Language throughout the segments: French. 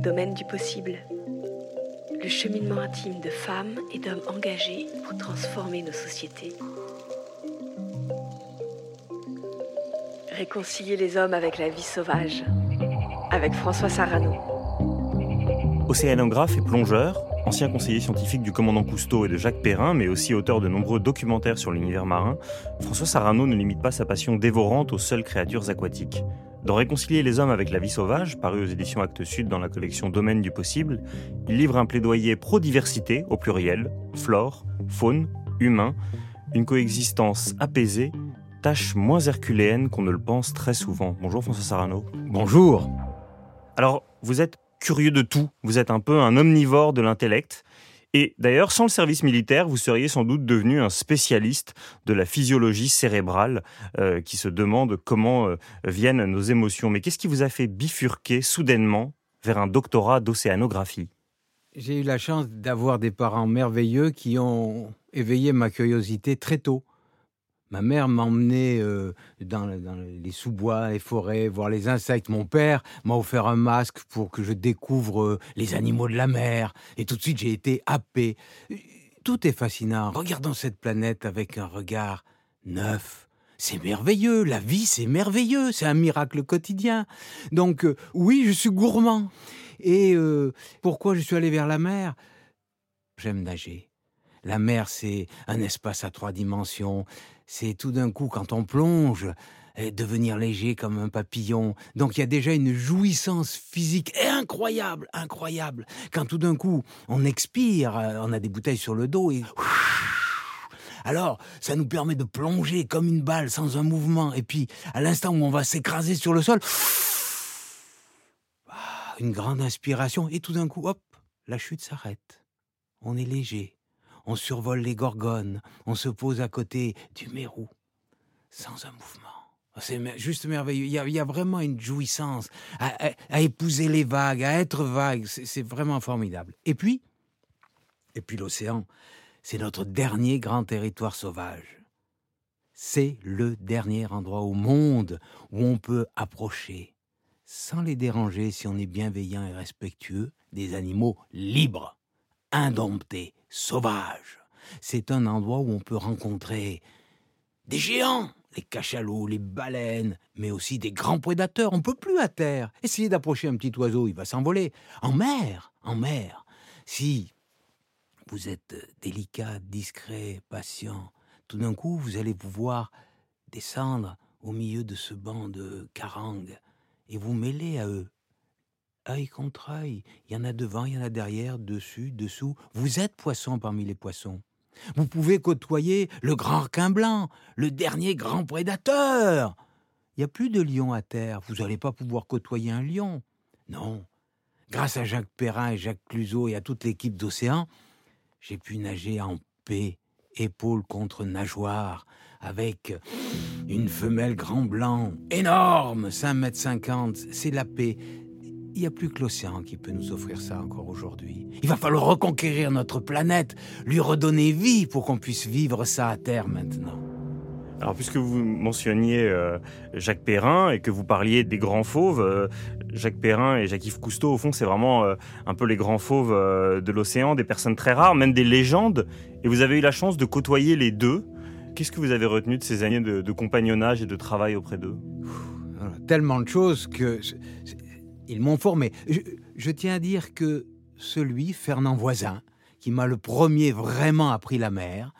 Domaine du possible. Le cheminement intime de femmes et d'hommes engagés pour transformer nos sociétés. Réconcilier les hommes avec la vie sauvage. Avec François Sarano. Océanographe et plongeur, ancien conseiller scientifique du commandant Cousteau et de Jacques Perrin, mais aussi auteur de nombreux documentaires sur l'univers marin, François Sarano ne limite pas sa passion dévorante aux seules créatures aquatiques. Dans Réconcilier les hommes avec la vie sauvage, paru aux éditions Actes Sud dans la collection Domaine du possible, il livre un plaidoyer pro-diversité au pluriel, flore, faune, humain, une coexistence apaisée, tâche moins herculéenne qu'on ne le pense très souvent. Bonjour François Sarano. Bonjour. Alors, vous êtes curieux de tout, vous êtes un peu un omnivore de l'intellect. Et d'ailleurs, sans le service militaire, vous seriez sans doute devenu un spécialiste de la physiologie cérébrale euh, qui se demande comment euh, viennent nos émotions. Mais qu'est-ce qui vous a fait bifurquer soudainement vers un doctorat d'océanographie? J'ai eu la chance d'avoir des parents merveilleux qui ont éveillé ma curiosité très tôt. Ma mère m'emmenait euh, dans, les sous-bois, les forêts, voir les insectes. Mon père m'a offert un masque pour que je découvre euh, les animaux de la mer. Et tout de suite, j'ai été happé. Tout est fascinant. Regardons cette planète avec un regard neuf. C'est merveilleux, la vie c'est merveilleux, c'est un miracle quotidien. Donc euh, oui, je suis gourmand. Et euh, pourquoi je suis allé vers la mer? J'aime nager. La mer, c'est un espace à trois dimensions. C'est tout d'un coup, quand on plonge, devenir léger comme un papillon. Donc il y a déjà une jouissance physique incroyable, incroyable. Quand tout d'un coup, on expire, euh, on a des bouteilles sur le dos et... Alors, ça nous permet de plonger comme une balle sans un mouvement. Et puis, à l'instant où on va s'écraser sur le sol, ah, une grande inspiration. Et tout d'un coup, hop, la chute s'arrête. On est léger on survole les gorgones, on se pose à côté du mérou, sans un mouvement. C'est juste merveilleux. Il y, a, vraiment une jouissance à, épouser les vagues, à être vague. C'est vraiment formidable. Et puis, et puis l'océan, c'est notre dernier grand territoire sauvage. C'est le dernier endroit au monde où on peut approcher, sans les déranger si on est bienveillant et respectueux, des animaux libres, indomptés, sauvage. C'est un endroit où on peut rencontrer des géants, les cachalots, les baleines, mais aussi des grands prédateurs. On peut plus à terre. Essayez d'approcher un petit oiseau, il va s'envoler. En mer, en mer. Si vous êtes délicat, discret, patient, tout d'un coup, vous allez pouvoir descendre au milieu de ce banc de carangues et vous mêler à eux œil contre œil. Il y en a devant, il y en a derrière, dessus, dessous. Vous êtes poisson parmi les poissons. Vous pouvez côtoyer le grand requin blanc, le dernier grand prédateur. Il n'y a plus de lion à terre. Vous n'allez pas pouvoir côtoyer un lion. Non. Grâce à Jacques Perrin et Jacques Cluzot et à toute l'équipe d'Océan, j'ai pu nager en paix, épaule contre nageoire, avec une femelle grand blanc énorme, 5 mètres 50. C'est la paix il n'y a plus que l'océan qui peut nous offrir ça encore aujourd'hui. Il va falloir reconquérir notre planète, lui redonner vie pour qu'on puisse vivre ça à terre maintenant. Alors, puisque vous mentionniez euh, Jacques Perrin et que vous parliez des grands fauves, euh, Jacques Perrin et Jacques-Yves Cousteau, au fond, c'est vraiment euh, un peu les grands fauves de l'océan, des personnes très rares, même des légendes. Et vous avez eu la chance de côtoyer les deux. Qu'est-ce que vous avez retenu de ces années de, de compagnonnage et de travail auprès d'eux? Tellement de choses que ils m'ont formé. Je, tiens à dire que celui, Fernand Voisin, qui m'a le premier vraiment appris la mer,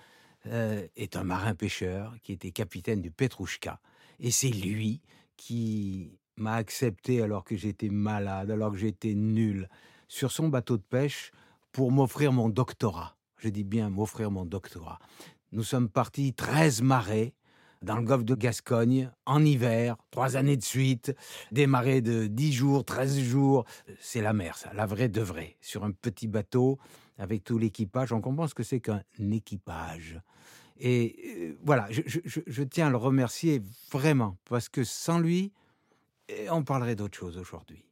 euh, est un marin-pêcheur qui était capitaine du Petrouchka. Et c'est lui qui m'a accepté alors que j'étais malade, alors que j'étais nul, sur son bateau de pêche pour m'offrir mon doctorat. Je dis bien m'offrir mon doctorat. Nous sommes partis 13 marées dans le golfe de Gascogne, en hiver, trois années de suite, des marées de 10 jours, 13 jours. C'est la mer, ça, la vraie de vraie. Sur un petit bateau, avec tout l'équipage, on comprend ce que c'est qu'un équipage. Et euh, voilà, je, tiens à le remercier vraiment, parce que sans lui, eh, on parlerait d'autre chose aujourd'hui.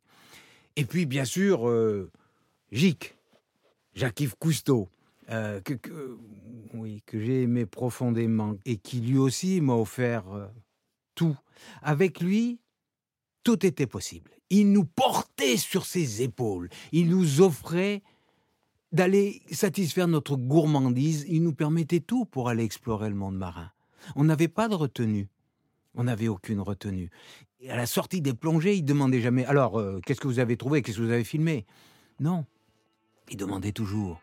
Et puis, bien sûr, euh, Jacques-Yves Cousteau, euh, que, oui, que j'ai aimé profondément et qui lui aussi m'a offert euh, tout. Avec lui, Tout était possible. Il nous portait sur ses épaules. Il nous offrait d'aller satisfaire notre gourmandise. Il nous permettait tout pour aller explorer le monde marin. On n'avait pas de retenue. On n'avait aucune retenue. Et à la sortie des plongées, il demandait jamais Alors, euh, qu'est-ce que vous avez trouvé? Qu'est-ce que vous avez filmé Non. Il demandait toujours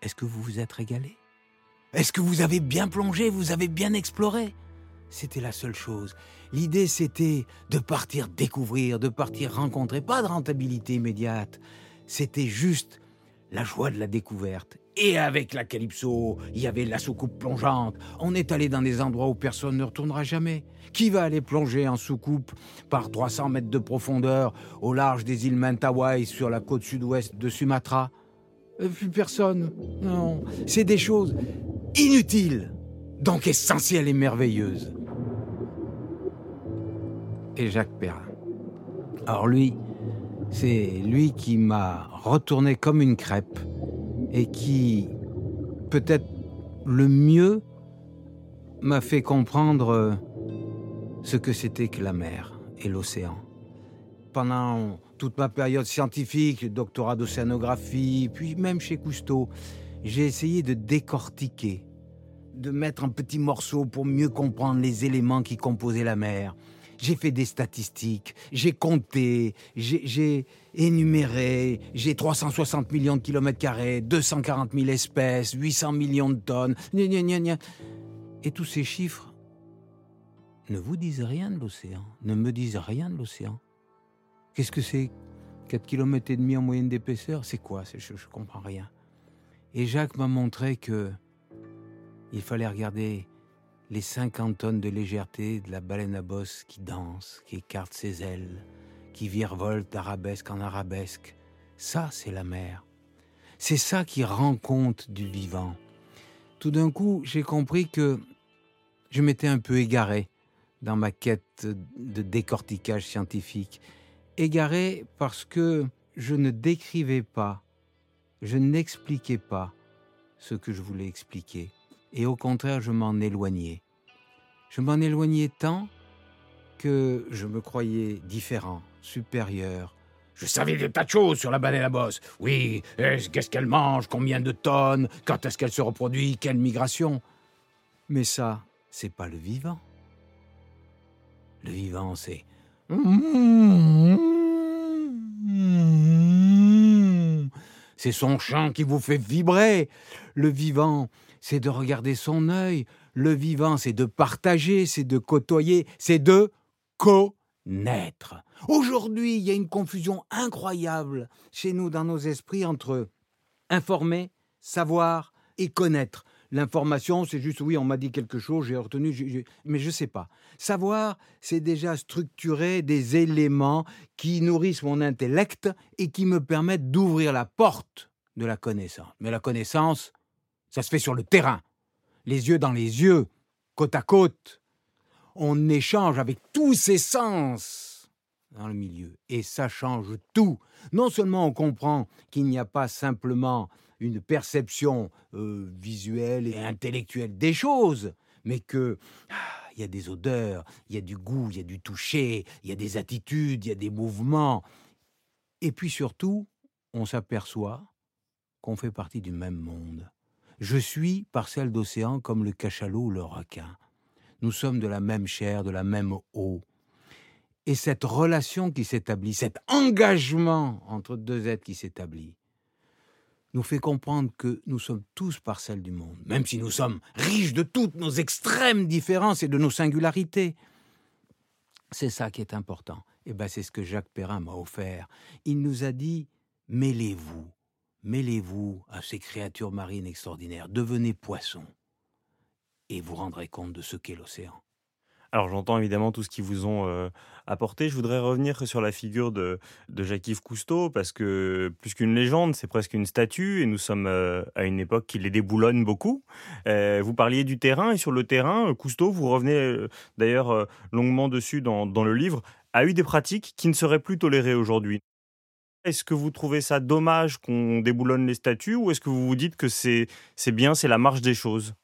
Est-ce que vous vous êtes régalé? Est-ce que vous avez bien plongé Vous avez bien exploré? C'était la seule chose. L'idée, c'était de partir découvrir, de partir rencontrer, pas de rentabilité immédiate. C'était juste la joie de la découverte. Et avec la Calypso, il y avait la soucoupe plongeante. On est allé dans des endroits où personne ne retournera jamais. Qui va aller plonger en soucoupe par 300 mètres de profondeur au large des îles Mentawai sur la côte sud-ouest de Sumatra? Plus personne. Non, c'est des choses inutiles, donc essentielles et merveilleuses. Et Jacques Perrin. Alors lui, c'est lui qui m'a retourné comme une crêpe et qui, peut-être le mieux, m'a fait comprendre ce que c'était que la mer et l'océan. Pendant toute ma période scientifique, doctorat d'océanographie, puis même chez Cousteau, j'ai essayé de décortiquer, de mettre un petit morceau pour mieux comprendre les éléments qui composaient la mer, j'ai fait des statistiques, j'ai compté, j'ai énuméré, j'ai 360 millions de kilomètres carrés, 240 000 espèces, 800 millions de tonnes, Et tous ces chiffres ne vous disent rien de l'océan, ne me disent rien de l'océan. Qu'est-ce que c'est? 4 km et demi en moyenne d'épaisseur? C'est quoi Je ne comprends rien. Et Jacques m'a montré que il fallait regarder les 50 tonnes de légèreté de la baleine à bosse qui danse, qui écarte ses ailes, qui virevolte d'arabesque en arabesque. Ça, c'est la mer. C'est ça qui rend compte du vivant. Tout d'un coup, j'ai compris que je m'étais un peu égaré dans ma quête de décortiquage scientifique. Égaré parce que je ne décrivais pas, je n'expliquais pas ce que je voulais expliquer et au contraire je m'en éloignais. Je m'en éloignais tant que je me croyais différent, supérieur. Je savais des tas de choses sur la baleine à bosse. Oui, qu'est-ce qu'elle mange, combien de tonnes, quand est-ce qu'elle se reproduit, quelle migration? Mais ça, c'est pas le vivant. Le vivant, c'est. C'est son chant qui vous fait vibrer. Le vivant, c'est de regarder son œil. Le vivant, c'est de partager, c'est de côtoyer, c'est de connaître. Aujourd'hui, il y a une confusion incroyable chez nous dans nos esprits entre informer, savoir et connaître. L'information, c'est juste oui, on m'a dit quelque chose, j'ai retenu, mais je ne sais pas. Savoir, c'est déjà structurer des éléments qui nourrissent mon intellect et qui me permettent d'ouvrir la porte de la connaissance. Mais la connaissance, ça se fait sur le terrain, les yeux dans les yeux, côte à côte. On échange avec tous ses sens dans le milieu. Et ça change tout. Non seulement on comprend qu'il n'y a pas simplement une perception euh, visuelle et intellectuelle des choses, mais que ah, il y a des odeurs, il y a du goût, il y a du toucher, il y a des attitudes, il y a des mouvements. Et puis surtout, on s'aperçoit qu'on fait partie du même monde. Je suis parcelle d'océan comme le cachalot ou le requin. Nous sommes de la même chair, de la même eau. Et cette relation qui s'établit, cet engagement entre deux êtres qui s'établit, nous fait comprendre que nous sommes tous parcelles du monde, même si nous sommes riches de toutes nos extrêmes différences et de nos singularités. C'est ça qui est important. Et ben c'est ce que Jacques Perrin m'a offert. Il nous a dit mêlez-vous, mêlez-vous à ces créatures marines extraordinaires, devenez poisson, et vous rendrez compte de ce qu'est l'océan. Alors j'entends évidemment tout ce qu'ils vous ont euh, apporté. Je voudrais revenir sur la figure de, Jacques-Yves Cousteau, parce que plus qu'une légende, c'est presque une statue, et nous sommes euh, à une époque qui les déboulonne beaucoup. Euh, vous parliez du terrain, et sur le terrain, Cousteau, vous revenez d'ailleurs longuement dessus dans, dans le livre, a eu des pratiques qui ne seraient plus tolérées aujourd'hui. Est-ce que vous trouvez ça dommage qu'on déboulonne les statues ou est-ce que vous vous dites que c'est bien, c'est la marche des choses?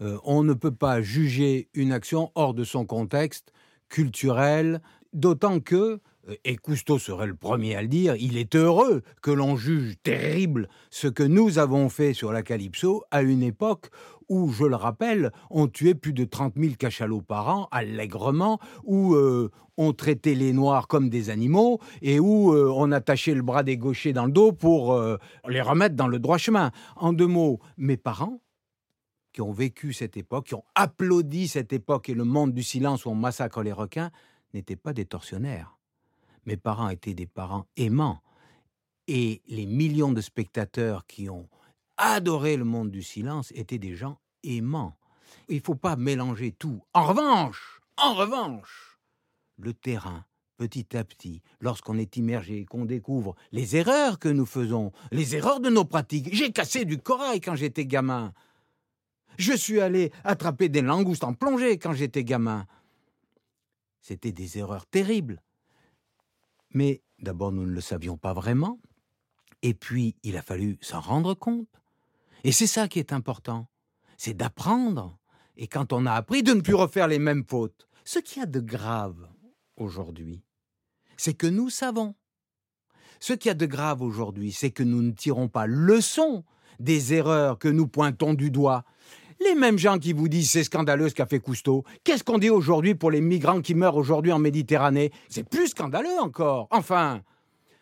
Euh, On ne peut pas juger une action hors de son contexte culturel, d'autant que et Cousteau serait le premier à le dire, il est heureux que l'on juge terrible ce que nous avons fait sur la Calypso à une époque où, je le rappelle, on tuait plus de 30 000 cachalots par an, allègrement, où euh, on traitait les Noirs comme des animaux et où euh, on attachait le bras des gauchers dans le dos pour euh, les remettre dans le droit chemin. En deux mots, mes parents, qui ont vécu cette époque, qui ont applaudi cette époque et le monde du silence où on massacre les requins, n'étaient pas des tortionnaires. Mes parents étaient des parents aimants. Et les millions de spectateurs qui ont adoré le monde du silence étaient des gens aimants. Il ne faut pas mélanger tout. En revanche, en revanche, le terrain, petit à petit, lorsqu'on est immergé, qu'on découvre les erreurs que nous faisons, les erreurs de nos pratiques. J'ai cassé du corail quand j'étais gamin. Je suis allé attraper des langoustes en plongée quand j'étais gamin. C'était des erreurs terribles. Mais d'abord, nous ne le savions pas vraiment. Et puis, il a fallu s'en rendre compte. Et c'est ça qui est important. C'est d'apprendre. Et quand on a appris, de ne plus refaire les mêmes fautes. Ce qu'il y a de grave aujourd'hui, c'est que nous savons. Ce qu'il y a de grave aujourd'hui, c'est que nous ne tirons pas leçon des erreurs que nous pointons du doigt. Les mêmes gens qui vous disent c'est scandaleux ce qu'a fait Cousteau, qu'est-ce qu'on dit aujourd'hui pour les migrants qui meurent aujourd'hui en Méditerranée? C'est plus scandaleux encore. Enfin,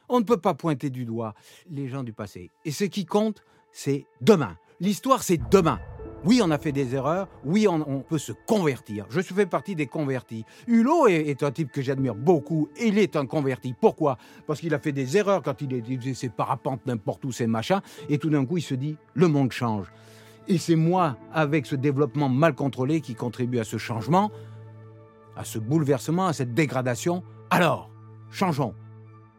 on ne peut pas pointer du doigt les gens du passé. Et ce qui compte, c'est demain. L'histoire, c'est demain. Oui, on a fait des erreurs. Oui, on, peut se convertir. Je fais partie des convertis. Hulot est, un type que j'admire beaucoup. Il est un converti. Pourquoi? Parce qu'il a fait des erreurs quand il, il faisait ses parapentes n'importe où, ses machins. Et tout d'un coup, il se dit le monde change. Et c'est moi, avec ce développement mal contrôlé, qui contribue à ce changement, à ce bouleversement, à cette dégradation. Alors, changeons.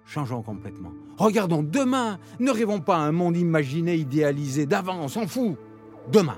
Changeons complètement. Regardons demain. Ne rêvons pas à un monde imaginé, idéalisé d'avant, on s'en fout. Demain.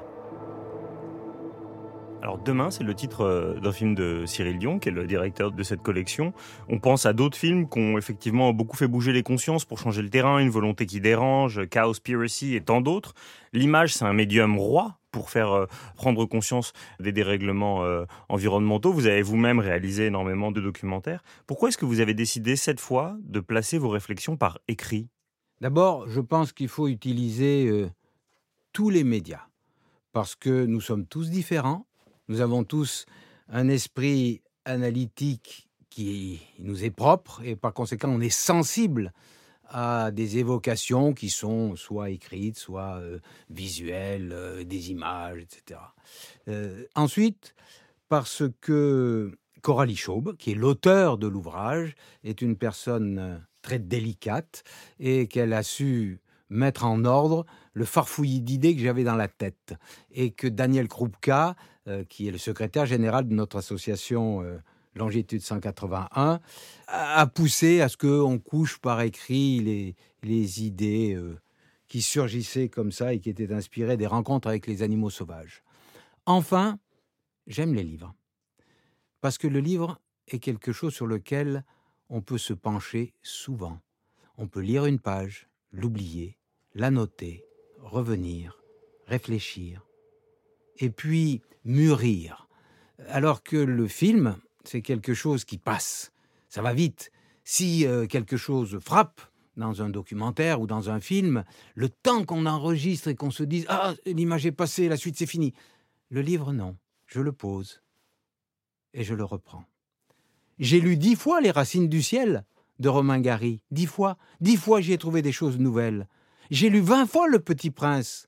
Alors demain, c'est le titre euh, d'un film de Cyril Dion, qui est le directeur de cette collection. On pense à d'autres films qui ont effectivement beaucoup fait bouger les consciences pour changer le terrain, Une volonté qui dérange, Cowspiracy et tant d'autres. L'image, c'est un médium roi pour faire euh, prendre conscience des dérèglements euh, environnementaux. Vous avez vous-même réalisé énormément de documentaires. Pourquoi est-ce que vous avez décidé cette fois de placer vos réflexions par écrit? D'abord, je pense qu'il faut utiliser tous les médias parce que nous sommes tous différents nous avons tous un esprit analytique qui nous est propre et par conséquent on est sensible à des évocations qui sont soit écrites, soit euh, visuelles, euh, des images, etc. Euh, ensuite, parce que Coralie Chaube, qui est l'auteur de l'ouvrage, est une personne très délicate et qu'elle a su mettre en ordre le farfouillis d'idées que j'avais dans la tête. Et que Daniel Krupka, euh, qui est le secrétaire général de notre association euh, Longitude 181, a poussé à ce qu'on couche par écrit les, idées euh, qui surgissaient comme ça et qui étaient inspirées des rencontres avec les animaux sauvages. Enfin, j'aime les livres. Parce que le livre est quelque chose sur lequel on peut se pencher souvent. On peut lire une page, l'oublier, la noter, revenir, réfléchir, et puis mûrir. Alors que le film, c'est quelque chose qui passe, ça va vite. Si euh, quelque chose frappe dans un documentaire ou dans un film, le temps qu'on enregistre et qu'on se dise Ah, l'image est passée, la suite c'est fini. Le livre, non. Je le pose et je le reprends. J'ai lu dix fois Les Racines du ciel de Romain Gary. Dix fois. Dix fois, j'y ai trouvé des choses nouvelles. J'ai lu vingt fois Le Petit Prince.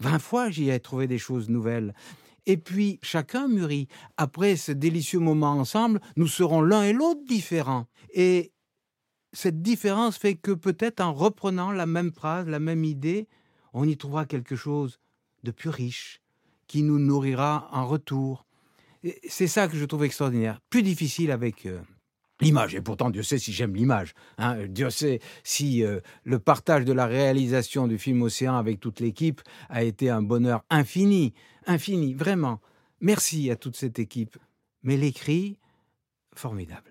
Vingt fois, j'y ai trouvé des choses nouvelles. Et puis, chacun mûrit. Après ce délicieux moment ensemble, nous serons l'un et l'autre différents. Et cette différence fait que peut-être en reprenant la même phrase, la même idée, on y trouvera quelque chose de plus riche, qui nous nourrira en retour. C'est ça que je trouve extraordinaire. Plus difficile avec euh, l'image. Et pourtant, Dieu sait si j'aime l'image. Hein. Dieu sait si euh, le partage de la réalisation du film Océan avec toute l'équipe a été un bonheur infini, infini, vraiment. Merci à toute cette équipe. Mais l'écrit, formidable.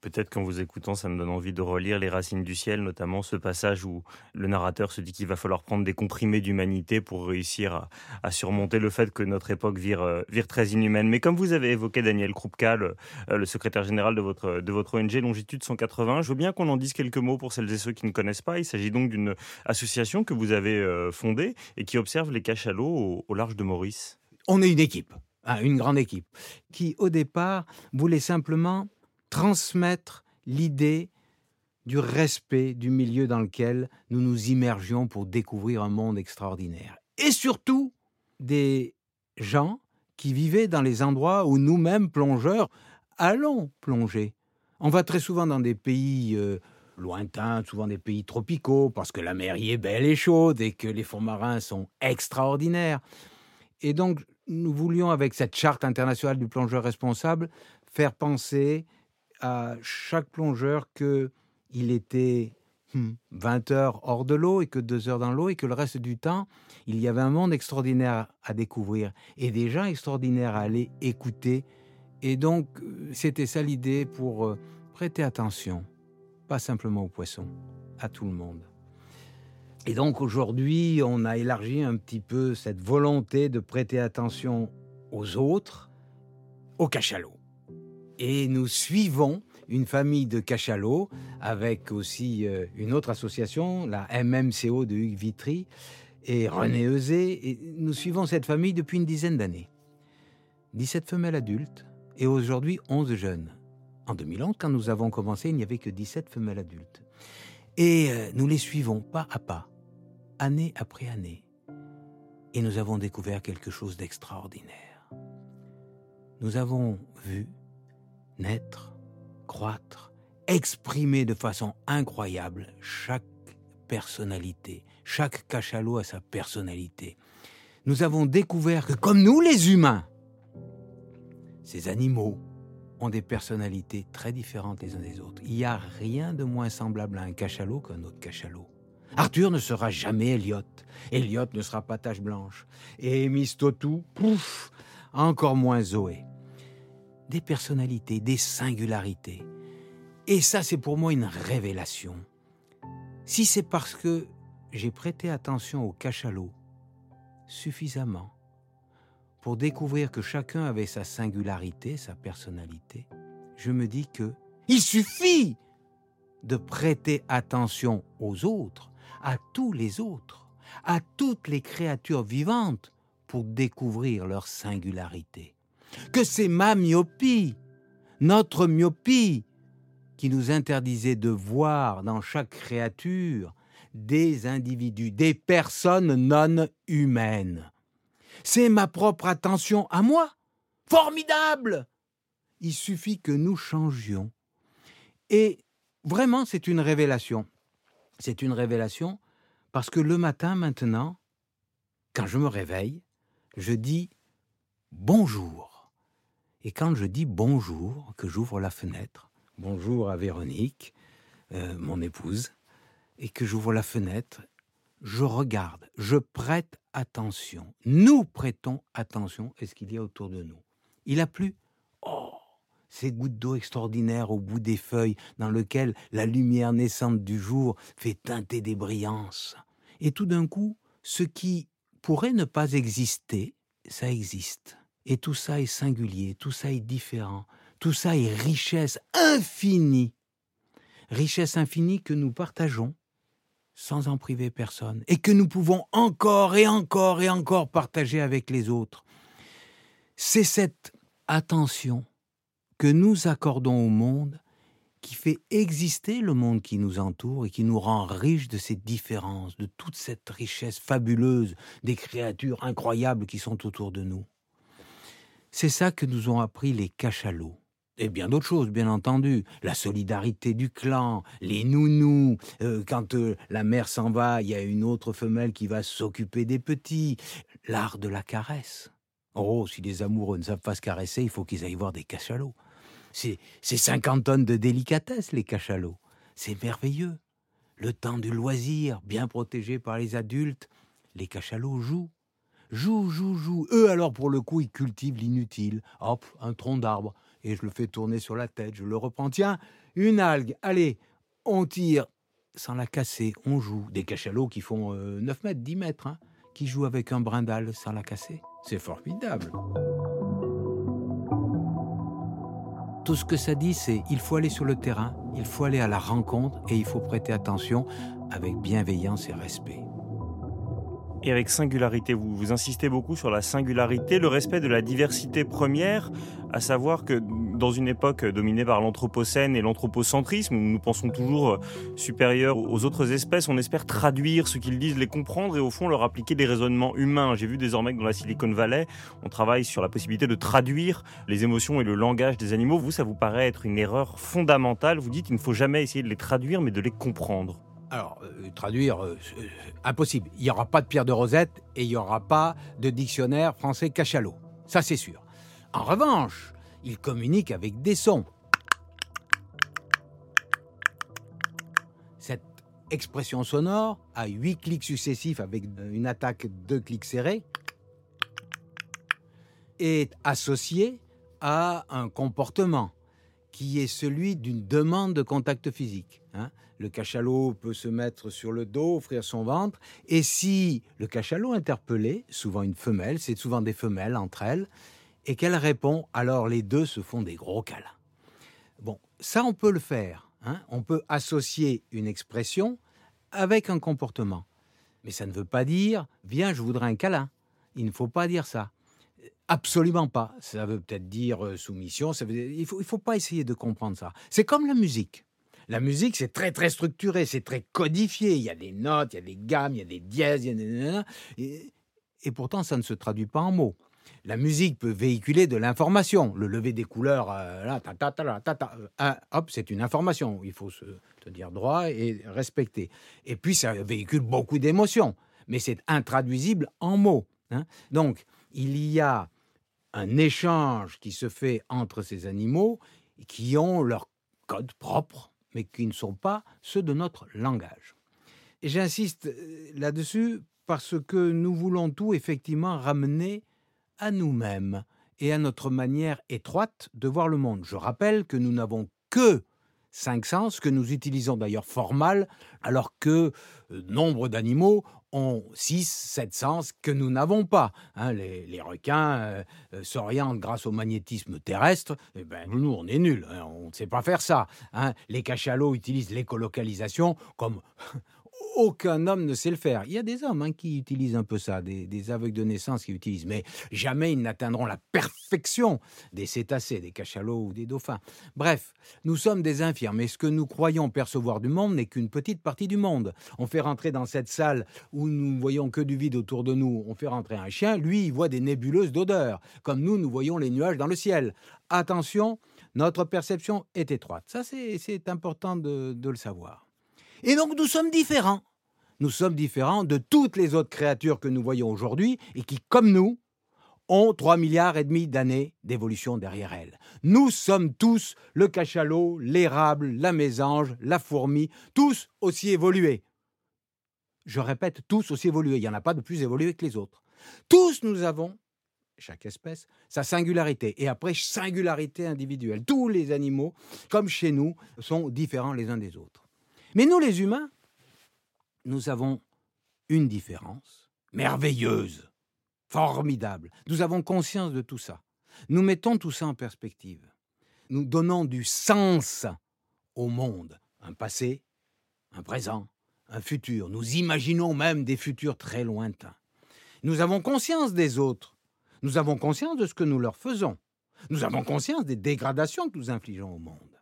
Peut-être qu'en vous écoutant, ça me donne envie de relire Les Racines du ciel, notamment ce passage où le narrateur se dit qu'il va falloir prendre des comprimés d'humanité pour réussir à, surmonter le fait que notre époque vire, vire très inhumaine. Mais comme vous avez évoqué Daniel Krupka, le, euh, le, secrétaire général de votre, de votre ONG Longitude 180, je veux bien qu'on en dise quelques mots pour celles et ceux qui ne connaissent pas. Il s'agit donc d'une association que vous avez euh, fondée et qui observe les cachalots au, large de Maurice. On est une équipe, hein, une grande équipe, qui au départ voulait simplement transmettre l'idée du respect du milieu dans lequel nous nous immergions pour découvrir un monde extraordinaire. Et surtout, des gens qui vivaient dans les endroits où nous-mêmes, plongeurs, allons plonger. On va très souvent dans des pays euh, lointains, souvent des pays tropicaux, parce que la mer y est belle et chaude et que les fonds marins sont extraordinaires. Et donc, nous voulions, avec cette charte internationale du plongeur responsable, faire penser à chaque plongeur que il était 20 hmm, heures hors de l'eau et que 2 heures dans l'eau et que le reste du temps, il y avait un monde extraordinaire à découvrir et des gens extraordinaires à aller écouter. Et donc, c'était ça l'idée pour euh, prêter attention, pas simplement aux poissons, à tout le monde. Et donc aujourd'hui, on a élargi un petit peu cette volonté de prêter attention aux autres, aux cachalots et nous suivons une famille de cachalots avec aussi euh, une autre association, la MMCO de Hugues Vitry et René Eusé. Nous suivons cette famille depuis une dizaine d'années. 17 femelles adultes et aujourd'hui 11 jeunes. En 2011, quand nous avons commencé, il n'y avait que 17 femelles adultes. Et euh, nous les suivons pas à pas, année après année. Et nous avons découvert quelque chose d'extraordinaire. Nous avons vu naître, croître, exprimer de façon incroyable chaque personnalité. Chaque cachalot a sa personnalité. Nous avons découvert que comme nous les humains, ces animaux ont des personnalités très différentes les uns des autres. Il n'y a rien de moins semblable à un cachalot qu'un autre cachalot. Arthur ne sera jamais Elliot. Elliot ne sera pas Tache Blanche. Et Mistotou, pouf, encore moins Zoé des personnalités, des singularités. Et ça, c'est pour moi une révélation. Si c'est parce que j'ai prêté attention au cachalot suffisamment pour découvrir que chacun avait sa singularité, sa personnalité, je me dis que il suffit de prêter attention aux autres, à tous les autres, à toutes les créatures vivantes pour découvrir leur singularité que c'est ma myopie, notre myopie, qui nous interdisait de voir dans chaque créature des individus, des personnes non humaines. C'est ma propre attention à moi. Formidable Il suffit que nous changions. Et vraiment, c'est une révélation. C'est une révélation parce que le matin maintenant, quand je me réveille, je dis bonjour. Et quand je dis bonjour, que j'ouvre la fenêtre, bonjour à Véronique, euh, mon épouse, et que j'ouvre la fenêtre, je regarde, je prête attention. Nous prêtons attention à ce qu'il y a autour de nous. Il a plu Oh ces gouttes d'eau extraordinaires au bout des feuilles dans lesquelles la lumière naissante du jour fait teinter des brillances. Et tout d'un coup, ce qui pourrait ne pas exister, ça existe. Et tout ça est singulier, tout ça est différent, tout ça est richesse infinie. Richesse infinie que nous partageons sans en priver personne et que nous pouvons encore et encore et encore partager avec les autres. C'est cette attention que nous accordons au monde qui fait exister le monde qui nous entoure et qui nous rend riches de ces différences, de toute cette richesse fabuleuse des créatures incroyables qui sont autour de nous. C'est ça que nous ont appris les cachalots. Et bien d'autres choses, bien entendu. La solidarité du clan, les nounous. Euh, quand euh, la mère s'en va, il y a une autre femelle qui va s'occuper des petits. L'art de la caresse. Oh, si les amoureux ne savent pas se caresser, il faut qu'ils aillent voir des cachalots. C'est 50 tonnes de délicatesse, les cachalots. C'est merveilleux. Le temps du loisir, bien protégé par les adultes, les cachalots jouent. Joue, joue, joue. Eux, alors, pour le coup, ils cultivent l'inutile. Hop, un tronc d'arbre. Et je le fais tourner sur la tête. Je le reprends. Tiens, une algue, allez, on tire sans la casser, on joue. Des cachalots qui font 9 mètres, 10 mètres, hein, qui jouent avec un brindal sans la casser. C'est formidable. Tout ce que ça dit, c'est il faut aller sur le terrain, il faut aller à la rencontre et il faut prêter attention avec bienveillance et respect et avec singularité. Vous, vous insistez beaucoup sur la singularité, le respect de la diversité première, à savoir que dans une époque dominée par l'anthropocène et l'anthropocentrisme, où nous pensons toujours supérieurs aux autres espèces, on espère traduire ce qu'ils disent, les comprendre et au fond leur appliquer des raisonnements humains. J'ai vu désormais que dans la Silicon Valley, on travaille sur la possibilité de traduire les émotions et le langage des animaux. Vous, ça vous paraît être une erreur fondamentale. Vous dites qu'il ne faut jamais essayer de les traduire, mais de les comprendre. Alors, euh, traduire, euh, euh, impossible. Il n'y aura pas de pierre de Rosette et il n'y aura pas de dictionnaire français cachalot. Ça, c'est sûr. En revanche, il communique avec des sons. Cette expression sonore, à huit clics successifs avec une attaque de clics serrés, est associée à un comportement qui est celui d'une demande de contact physique. Hein. Le cachalot peut se mettre sur le dos, offrir son ventre, et si le cachalot interpellé, souvent une femelle, c'est souvent des femelles entre elles, et qu'elle répond, alors les deux se font des gros câlins. Bon, ça on peut le faire. Hein. on peut associer une expression avec un comportement. Mais ça ne veut pas dire, viens, je voudrais un câlin. Il ne faut pas dire ça. Absolument pas. Ça veut peut-être dire euh, soumission. Ça il ne faut, il faut pas essayer de comprendre ça. C'est comme la musique. La musique, c'est très très structuré, c'est très codifié. Il y a des notes, il y a des gammes, il y a des dièses. Et, pourtant, ça ne se traduit pas en mots. La musique peut véhiculer de l'information. Le lever des couleurs, euh, là, ta, ta, ta, euh, hop, c'est une information. Il faut se tenir droit et respecter. Et puis, ça véhicule beaucoup d'émotions, mais c'est intraduisible en mots. Hein. Donc, il y a un échange qui se fait entre ces animaux qui ont leur code propre, mais qui ne sont pas ceux de notre langage. Et j'insiste euh, là-dessus parce que nous voulons tout effectivement ramener à nous-mêmes et à notre manière étroite de voir le monde. Je rappelle que nous n'avons que cinq sens, que nous utilisons d'ailleurs fort mal, alors que euh, nombre d'animaux ont six, sept sens que nous n'avons pas. Hein. les, requins euh, euh, s'orientent grâce au magnétisme terrestre. Et eh ben, nous, on est nuls. Hein. on ne sait pas faire ça. Hein. les cachalots utilisent l'écolocalisation comme aucun homme ne sait le faire. Il y a des hommes hein, qui utilisent un peu ça, des, aveugles de naissance qui utilisent, mais jamais ils n'atteindront la perfection des cétacés, des cachalots ou des dauphins. Bref, nous sommes des infirmes et ce que nous croyons percevoir du monde n'est qu'une petite partie du monde. On fait rentrer dans cette salle où nous voyons que du vide autour de nous, on fait rentrer un chien, lui il voit des nébuleuses d'odeur, comme nous nous voyons les nuages dans le ciel. Attention, notre perception est étroite. Ça c'est important de le savoir. Et donc nous sommes différents. Nous sommes différents de toutes les autres créatures que nous voyons aujourd'hui et qui, comme nous, ont 3 milliards et demi d'années d'évolution derrière elles. Nous sommes tous le cachalot, l'érable, la mésange, la fourmi, tous aussi évolués. Je répète, tous aussi évolués. Il n'y en a pas de plus évolués que les autres. Tous nous avons, chaque espèce, sa singularité. Et après, singularité individuelle. Tous les animaux, comme chez nous, sont différents les uns des autres. Mais nous, les humains, nous avons une différence merveilleuse, formidable. Nous avons conscience de tout ça. Nous mettons tout ça en perspective. Nous donnons du sens au monde, un passé, un présent, un futur. Nous imaginons même des futurs très lointains. Nous avons conscience des autres. Nous avons conscience de ce que nous leur faisons. Nous avons conscience des dégradations que nous infligeons au monde.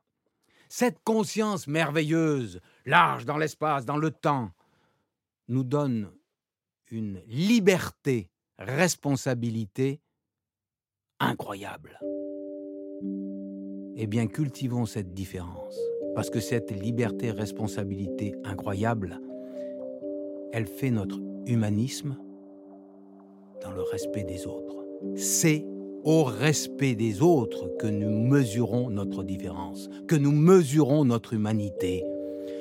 Cette conscience merveilleuse, large dans l'espace, dans le temps, nous donne une liberté, responsabilité incroyable. Eh bien, cultivons cette différence, parce que cette liberté, responsabilité incroyable, elle fait notre humanisme dans le respect des autres. C'est au respect des autres que nous mesurons notre différence, que nous mesurons notre humanité.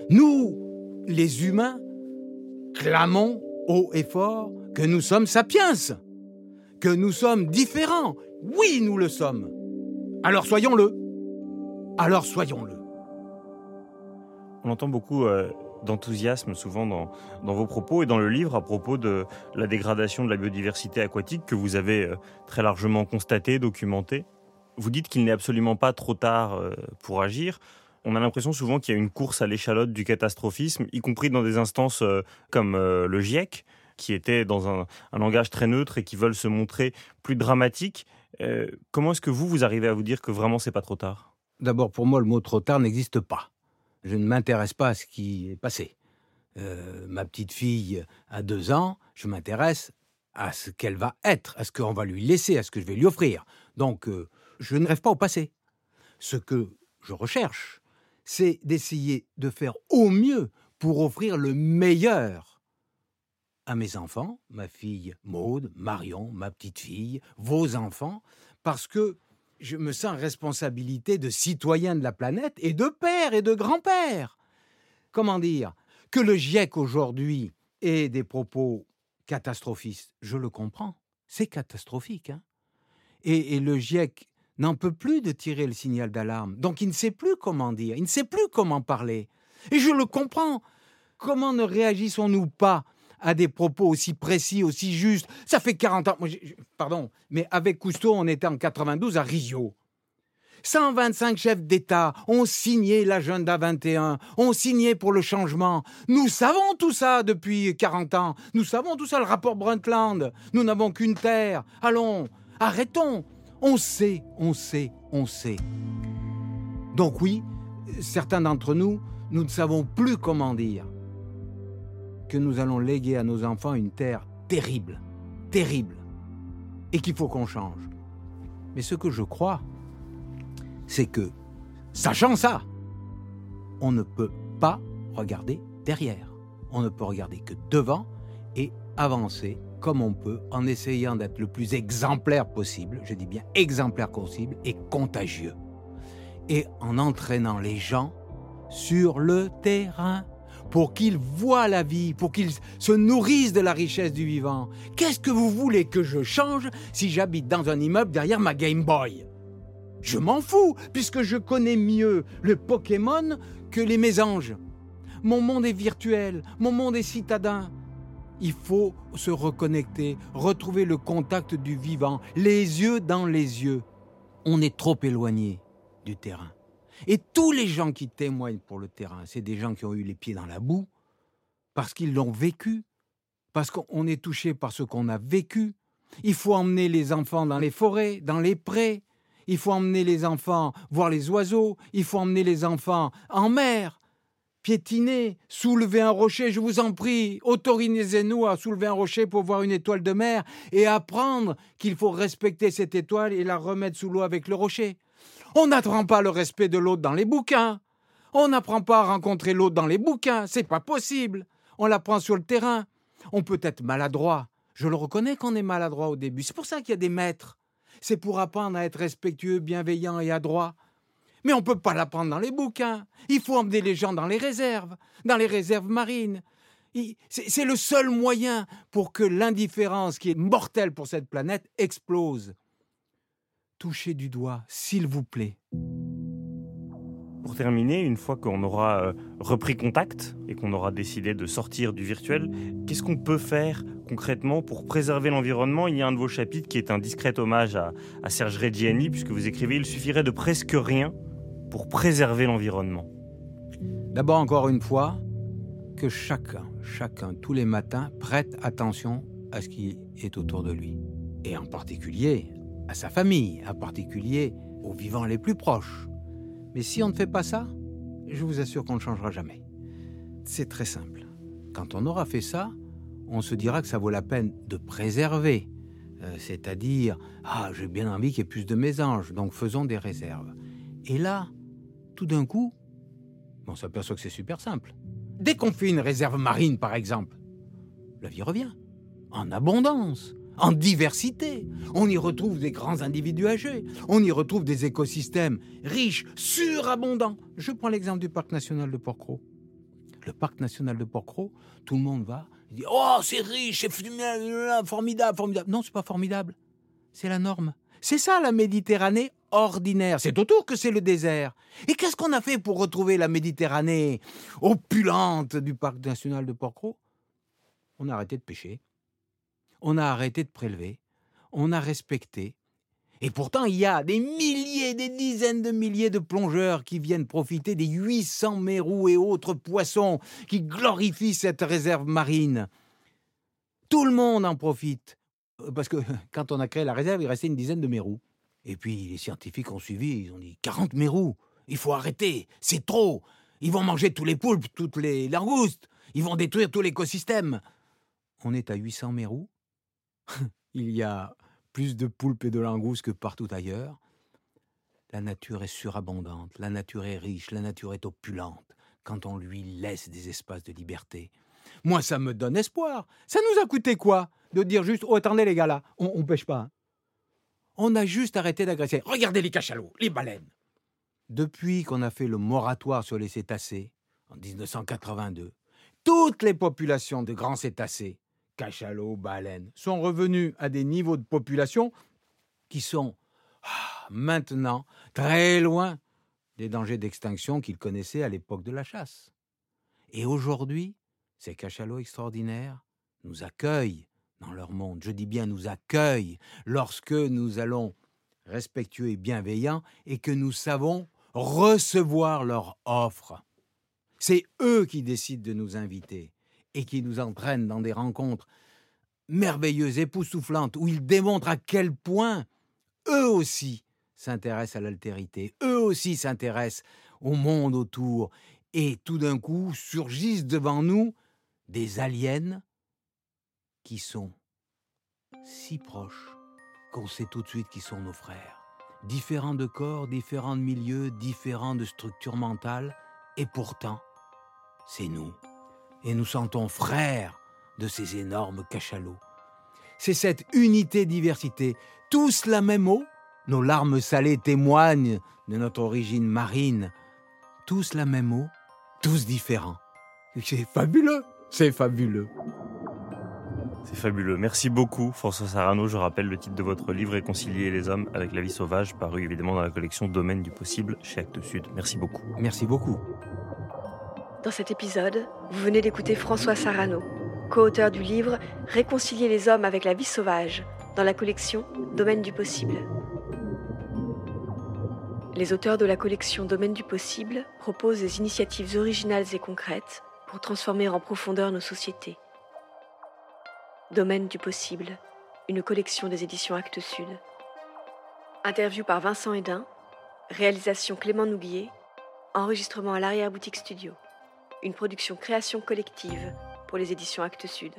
Nous, les humains, clamons haut et fort que nous sommes sapiens, que nous sommes différents. Oui, nous le sommes. Alors soyons-le. Alors soyons-le. On entend beaucoup euh, d'enthousiasme souvent dans, vos propos et dans le livre à propos de la dégradation de la biodiversité aquatique que vous avez euh, très largement constatée, documentée. Vous dites qu'il n'est absolument pas trop tard euh, pour agir. On a l'impression souvent qu'il y a une course à l'échalote du catastrophisme, y compris dans des instances comme le GIEC, qui était dans un, langage très neutre et qui veulent se montrer plus dramatiques. comment est-ce que vous, vous arrivez à vous dire que vraiment c'est pas trop tard? D'abord, pour moi, le mot trop tard n'existe pas je ne m'intéresse pas à ce qui est passé. Euh, ma petite fille a deux ans, je m'intéresse à ce qu'elle va être, à ce qu'on va lui laisser, à ce que je vais lui offrir. Donc, euh, je ne rêve pas au passé. Ce que je recherche, c'est d'essayer de faire au mieux pour offrir le meilleur à mes enfants, ma fille Maude, Marion, ma petite fille, vos enfants, parce que je me sens responsabilité de citoyen de la planète et de père et de grand-père. Comment dire? Que le GIEC aujourd'hui ait des propos catastrophistes, je le comprends. C'est catastrophique. Hein et, et le GIEC n'en peut plus de tirer le signal d'alarme. Donc il ne sait plus comment dire, il ne sait plus comment parler. Et je le comprends. Comment ne réagissons-nous pas à des propos aussi précis, aussi justes? Ça fait 40 ans. pardon, mais avec Cousteau, on était en 92 à Rio. 125 chefs d'État ont signé l'agenda 21, ont signé pour le changement. Nous savons tout ça depuis 40 ans. Nous savons tout ça, le rapport Brundtland. Nous n'avons qu'une terre. Allons, arrêtons. On sait, on sait, on sait. Donc oui, certains d'entre nous, nous ne savons plus comment dire que nous allons léguer à nos enfants une terre terrible, terrible, et qu'il faut qu'on change. Mais ce que je crois, c'est que, sachant ça, on ne peut pas regarder derrière. On ne peut regarder que devant et avancer comme on peut en essayant d'être le plus exemplaire possible, je dis bien exemplaire possible, et contagieux. Et en entraînant les gens sur le terrain pour qu'ils voient la vie, pour qu'ils se nourrissent de la richesse du vivant. Qu'est-ce que vous voulez que je change si j'habite dans un immeuble derrière ma Game Boy? Je m'en fous, puisque je connais mieux le Pokémon que les mésanges. Mon monde est virtuel, mon monde est citadin. Il faut se reconnecter, retrouver le contact du vivant, les yeux dans les yeux. On est trop éloigné du terrain. Et tous les gens qui témoignent pour le terrain, c'est des gens qui ont eu les pieds dans la boue, parce qu'ils l'ont vécu, parce qu'on est touché par ce qu'on a vécu. Il faut emmener les enfants dans les forêts, dans les prés. Il faut emmener les enfants voir les oiseaux. Il faut emmener les enfants en mer. Piétiner, soulever un rocher, je vous en prie, autorisez-nous à soulever un rocher pour voir une étoile de mer et apprendre qu'il faut respecter cette étoile et la remettre sous l'eau avec le rocher. On n'apprend pas le respect de l'autre dans les bouquins. On n'apprend pas à rencontrer l'autre dans les bouquins. C'est pas possible. On l'apprend sur le terrain. On peut être maladroit. Je le reconnais qu'on est maladroit au début. C'est pour ça qu'il y a des maîtres. C'est pour apprendre à être respectueux, bienveillant et adroit. Mais on ne peut pas l'apprendre dans les bouquins. Il faut emmener les gens dans les réserves, dans les réserves marines. C'est le seul moyen pour que l'indifférence qui est mortelle pour cette planète explose toucher du doigt, s'il vous plaît. Pour terminer, une fois qu'on aura euh, repris contact et qu'on aura décidé de sortir du virtuel, qu'est-ce qu'on peut faire concrètement pour préserver l'environnement? Il y a un de vos chapitres qui est un discret hommage à, Serge Reggiani, puisque vous écrivez Il suffirait de presque rien pour préserver l'environnement. D'abord, encore une fois, que chacun, chacun, tous les matins, prête attention à ce qui est autour de lui. Et en particulier à sa famille, en particulier aux vivants les plus proches. Mais si on ne fait pas ça, je vous assure qu'on ne changera jamais. C'est très simple. Quand on aura fait ça, on se dira que ça vaut la peine de préserver. Euh, c'est-à-dire, ah, j'ai bien envie qu'il y ait plus de mésanges, donc faisons des réserves. Et là, tout d'un coup, on s'aperçoit que c'est super simple. Dès qu'on fait une réserve marine, par exemple, la vie revient. En abondance en diversité. On y retrouve des grands individus âgés, on y retrouve des écosystèmes riches, surabondants. Je prends l'exemple du parc national de Porquerolles. Le parc national de Porquerolles, tout le monde va, il dit "Oh, c'est riche, c'est formidable, formidable." Non, c'est pas formidable. C'est la norme. C'est ça la Méditerranée extraordinaire. C'est autour que c'est le désert. Et qu'est-ce qu'on a fait pour retrouver la Méditerranée opulente du parc national de Porquerolles On a arrêté de pêcher. On a arrêté de prélever. On a respecté. Et pourtant, il y a des milliers, des dizaines de milliers de plongeurs qui viennent profiter des 800 mérous et autres poissons qui glorifient cette réserve marine. Tout le monde en profite. Euh, parce que quand on a créé la réserve, il restait une dizaine de mérous. Et puis les scientifiques ont suivi, ils ont dit 40 mérous, il faut arrêter, c'est trop. Ils vont manger tous les poulpes, toutes les langoustes, ils vont détruire tout l'écosystème. On est à 800 mérous. il y a plus de poulpes et de langoustes que partout ailleurs. La nature est surabondante, la nature est riche, la nature est opulente quand on lui laisse des espaces de liberté. Moi, ça me donne espoir. Ça nous a coûté quoi De dire juste, oh attendez les gars là, on, ne pêche pas. On a juste arrêté d'agresser. Regardez les cachalots, les baleines. Depuis qu'on a fait le moratoire sur les cétacés, en 1982, toutes les populations de grands cétacés, cachalots, baleines, sont revenues à des niveaux de population qui sont ah, maintenant très loin des dangers d'extinction qu'ils connaissaient à l'époque de la chasse. Et aujourd'hui, ces cachalots extraordinaires nous accueillent dans leur monde. Je dis bien nous accueillent lorsque nous allons respectueux et bienveillants et que nous savons recevoir leur offre. C'est eux qui décident de nous inviter et qui nous entraînent dans des rencontres merveilleuses, époustouflantes, où ils démontrent à quel point eux aussi s'intéressent à l'altérité, eux aussi s'intéressent au monde autour, et tout d'un coup surgissent devant nous des aliens qui sont si proches qu'on sait tout de suite qu'ils sont nos frères. Différents de corps, différents de milieux, différents de structures mentales, et pourtant, c'est nous. Et nous sentons frères de ces énormes cachalots. C'est cette unité-diversité, tous la même eau, nos larmes salées témoignent de notre origine marine, tous la même eau, tous différents. C'est fabuleux c'est fabuleux. C'est fabuleux. Merci beaucoup, François Sarano. Je rappelle le titre de votre livre Réconcilier les hommes avec la vie sauvage, paru évidemment dans la collection Domaine du possible chez Actes Sud. Merci beaucoup. Merci beaucoup. Dans cet épisode, vous venez d'écouter François Sarano, co-auteur du livre Réconcilier les hommes avec la vie sauvage, dans la collection Domaine du possible. Les auteurs de la collection Domaine du possible proposent des initiatives originales et concrètes pour transformer en profondeur nos sociétés. Domaine du possible, une collection des éditions Actes Sud. Interview par Vincent Hédin, réalisation Clément Nouguier, enregistrement à l'arrière-boutique studio. Une production création collective pour les éditions Actes Sud.